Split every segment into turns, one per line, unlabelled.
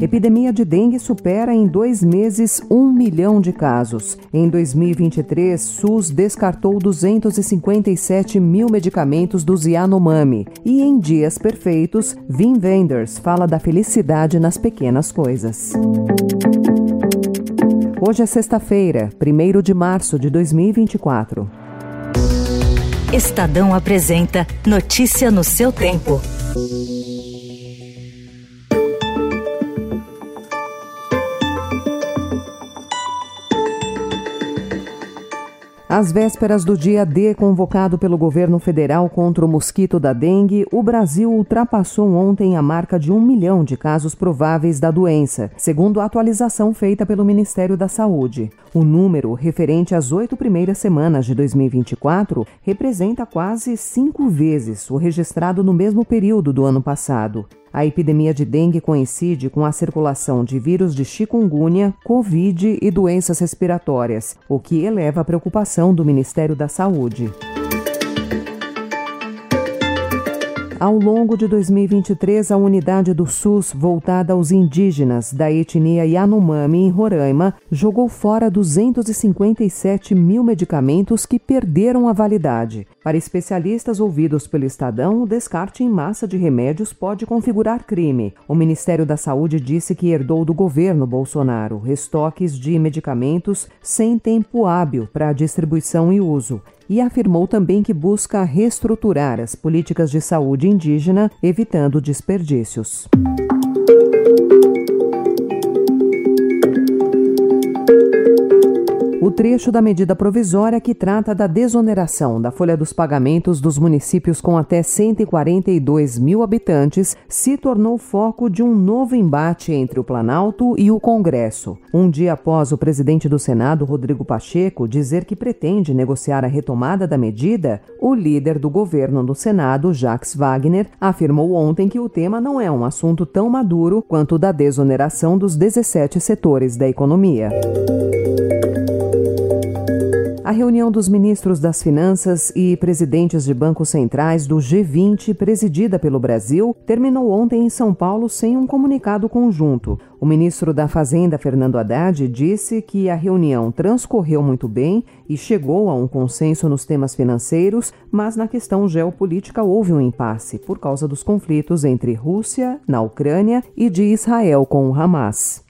Epidemia de dengue supera em dois meses um milhão de casos. Em 2023, SUS descartou 257 mil medicamentos do Yanomami. E em dias perfeitos, Vin Wenders fala da felicidade nas pequenas coisas. Hoje é sexta-feira, 1 de março de 2024.
Estadão apresenta Notícia no seu tempo.
Às vésperas do dia D convocado pelo governo federal contra o mosquito da dengue, o Brasil ultrapassou ontem a marca de um milhão de casos prováveis da doença, segundo a atualização feita pelo Ministério da Saúde. O número, referente às oito primeiras semanas de 2024, representa quase cinco vezes o registrado no mesmo período do ano passado. A epidemia de dengue coincide com a circulação de vírus de chikungunya, covid e doenças respiratórias, o que eleva a preocupação do Ministério da Saúde. Ao longo de 2023, a unidade do SUS voltada aos indígenas da etnia Yanomami em Roraima jogou fora 257 mil medicamentos que perderam a validade. Para especialistas ouvidos pelo Estadão, o descarte em massa de remédios pode configurar crime. O Ministério da Saúde disse que herdou do governo Bolsonaro estoques de medicamentos sem tempo hábil para distribuição e uso e afirmou também que busca reestruturar as políticas de saúde indígena, evitando desperdícios. Trecho da medida provisória que trata da desoneração da folha dos pagamentos dos municípios com até 142 mil habitantes se tornou foco de um novo embate entre o Planalto e o Congresso. Um dia após o presidente do Senado, Rodrigo Pacheco, dizer que pretende negociar a retomada da medida, o líder do governo no Senado, Jacques Wagner, afirmou ontem que o tema não é um assunto tão maduro quanto o da desoneração dos 17 setores da economia. Reunião dos ministros das Finanças e presidentes de bancos centrais do G20, presidida pelo Brasil, terminou ontem em São Paulo sem um comunicado conjunto. O ministro da Fazenda, Fernando Haddad, disse que a reunião transcorreu muito bem e chegou a um consenso nos temas financeiros, mas na questão geopolítica houve um impasse por causa dos conflitos entre Rússia, na Ucrânia, e de Israel com o Hamas.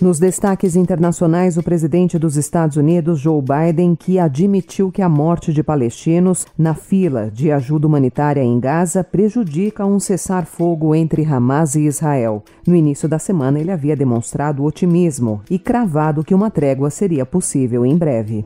Nos destaques internacionais, o presidente dos Estados Unidos, Joe Biden, que admitiu que a morte de palestinos na fila de ajuda humanitária em Gaza prejudica um cessar-fogo entre Hamas e Israel. No início da semana, ele havia demonstrado otimismo e cravado que uma trégua seria possível em breve.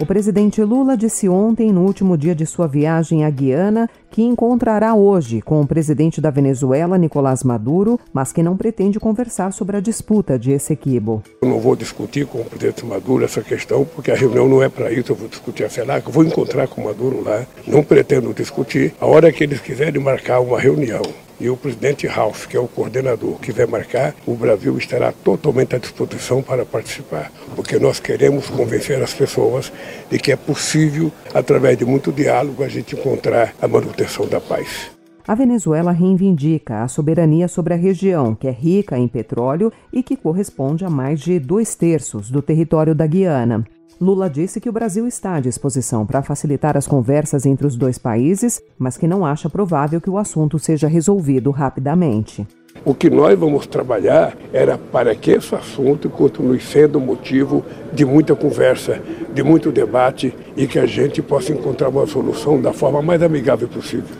O presidente Lula disse ontem, no último dia de sua viagem à Guiana, que encontrará hoje com o presidente da Venezuela, Nicolás Maduro, mas que não pretende conversar sobre a disputa de Essequibo.
Eu não vou discutir com o presidente Maduro essa questão, porque a reunião não é para isso. Eu vou discutir a FELAC, eu vou encontrar com o Maduro lá. Não pretendo discutir. A hora que eles quiserem marcar uma reunião e o presidente Ralph, que é o coordenador, que vai marcar, o Brasil estará totalmente à disposição para participar, porque nós queremos convencer as pessoas de que é possível, através de muito diálogo, a gente encontrar a manutenção da paz.
A Venezuela reivindica a soberania sobre a região, que é rica em petróleo e que corresponde a mais de dois terços do território da Guiana. Lula disse que o Brasil está à disposição para facilitar as conversas entre os dois países, mas que não acha provável que o assunto seja resolvido rapidamente.
O que nós vamos trabalhar era para que esse assunto continue sendo motivo de muita conversa, de muito debate e que a gente possa encontrar uma solução da forma mais amigável possível.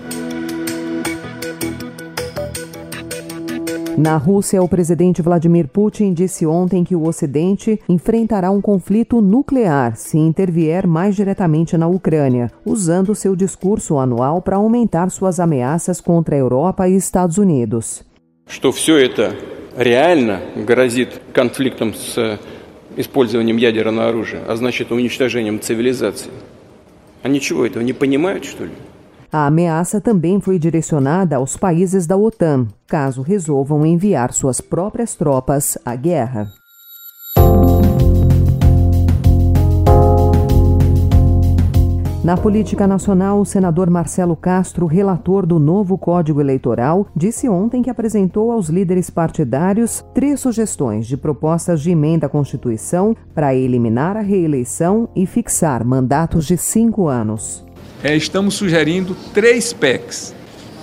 Na Rússia, o presidente Vladimir Putin disse ontem que o Ocidente enfrentará um conflito nuclear se intervier mais diretamente na Ucrânia, usando seu discurso anual para aumentar suas ameaças contra a Europa e Estados Unidos.
Что все это реально грозит конфликтом с использованием ядерного оружия, а значит уничтожением цивилизации. Они чего, этого не понимают, что ли?
A ameaça também foi direcionada aos países da OTAN, caso resolvam enviar suas próprias tropas à guerra. Na política nacional, o senador Marcelo Castro, relator do novo Código Eleitoral, disse ontem que apresentou aos líderes partidários três sugestões de propostas de emenda à Constituição para eliminar a reeleição e fixar mandatos de cinco anos.
É, estamos sugerindo três PECs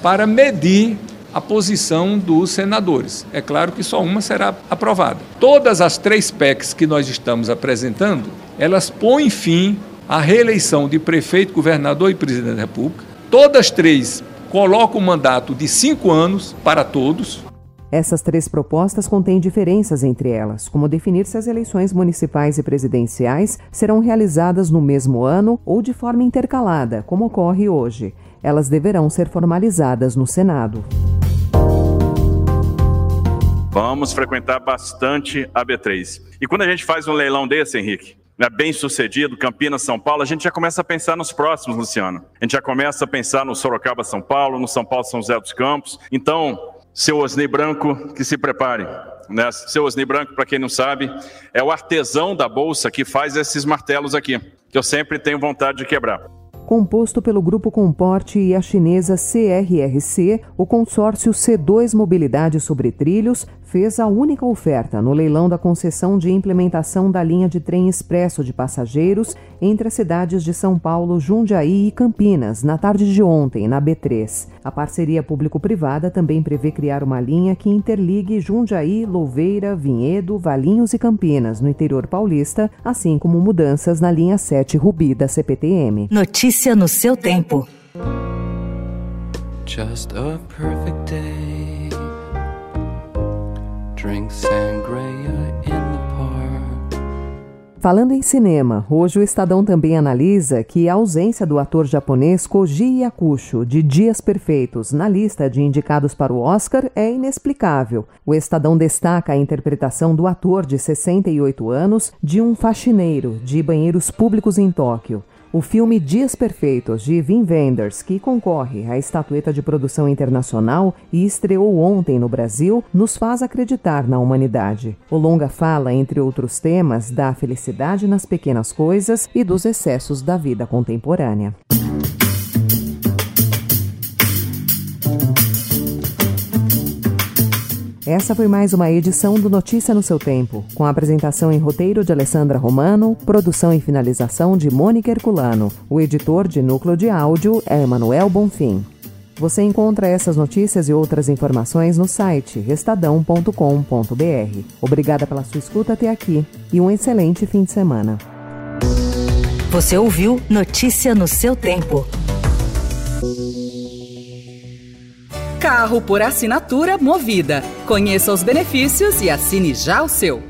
para medir a posição dos senadores. É claro que só uma será aprovada. Todas as três PECs que nós estamos apresentando, elas põem fim a reeleição de prefeito, governador e presidente da República. Todas três colocam um mandato de cinco anos para todos.
Essas três propostas contêm diferenças entre elas, como definir se as eleições municipais e presidenciais serão realizadas no mesmo ano ou de forma intercalada, como ocorre hoje. Elas deverão ser formalizadas no Senado.
Vamos frequentar bastante a B3. E quando a gente faz um leilão desse, Henrique, né, bem sucedido, Campinas, São Paulo, a gente já começa a pensar nos próximos, Luciano. A gente já começa a pensar no Sorocaba, São Paulo, no São Paulo, São José dos Campos. Então, seu Osni Branco, que se prepare. Né? Seu Osni Branco, para quem não sabe, é o artesão da bolsa que faz esses martelos aqui, que eu sempre tenho vontade de quebrar.
Composto pelo Grupo Comporte e a chinesa CRRC, o consórcio C2 Mobilidade sobre Trilhos fez a única oferta no leilão da concessão de implementação da linha de trem expresso de passageiros entre as cidades de São Paulo, Jundiaí e Campinas, na tarde de ontem, na B3. A parceria público-privada também prevê criar uma linha que interligue Jundiaí, Louveira, Vinhedo, Valinhos e Campinas, no interior paulista, assim como mudanças na linha 7 Rubi da CPTM.
Notícia no seu tempo.
Just a perfect day.
Falando em cinema, hoje o Estadão também analisa que a ausência do ator japonês Koji Yakusho de Dias Perfeitos na lista de indicados para o Oscar é inexplicável. O Estadão destaca a interpretação do ator de 68 anos de um faxineiro de banheiros públicos em Tóquio. O filme Dias Perfeitos, de Wim Wenders, que concorre à estatueta de produção internacional e estreou ontem no Brasil, nos faz acreditar na humanidade. O longa fala, entre outros temas, da felicidade nas pequenas coisas e dos excessos da vida contemporânea. Essa foi mais uma edição do Notícia no seu tempo, com a apresentação em roteiro de Alessandra Romano, produção e finalização de Mônica Herculano. O editor de núcleo de áudio é Emanuel Bonfim. Você encontra essas notícias e outras informações no site estadão.com.br. Obrigada pela sua escuta até aqui e um excelente fim de semana.
Você ouviu Notícia no seu tempo.
Carro por assinatura movida. Conheça os benefícios e assine já o seu.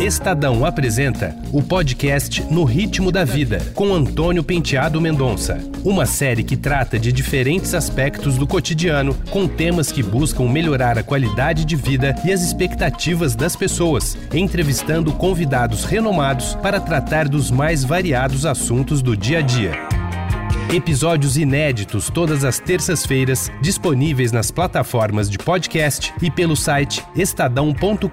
Estadão apresenta o podcast No Ritmo da Vida, com Antônio Penteado Mendonça. Uma série que trata de diferentes aspectos do cotidiano, com temas que buscam melhorar a qualidade de vida e as expectativas das pessoas, entrevistando convidados renomados para tratar dos mais variados assuntos do dia a dia. Episódios inéditos todas as terças-feiras, disponíveis nas plataformas de podcast e pelo site estadão.com.br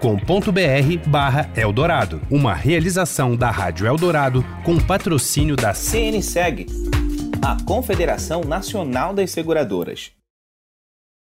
barra Eldorado. Uma realização da Rádio Eldorado com patrocínio da
CNSEG, a Confederação Nacional das Seguradoras.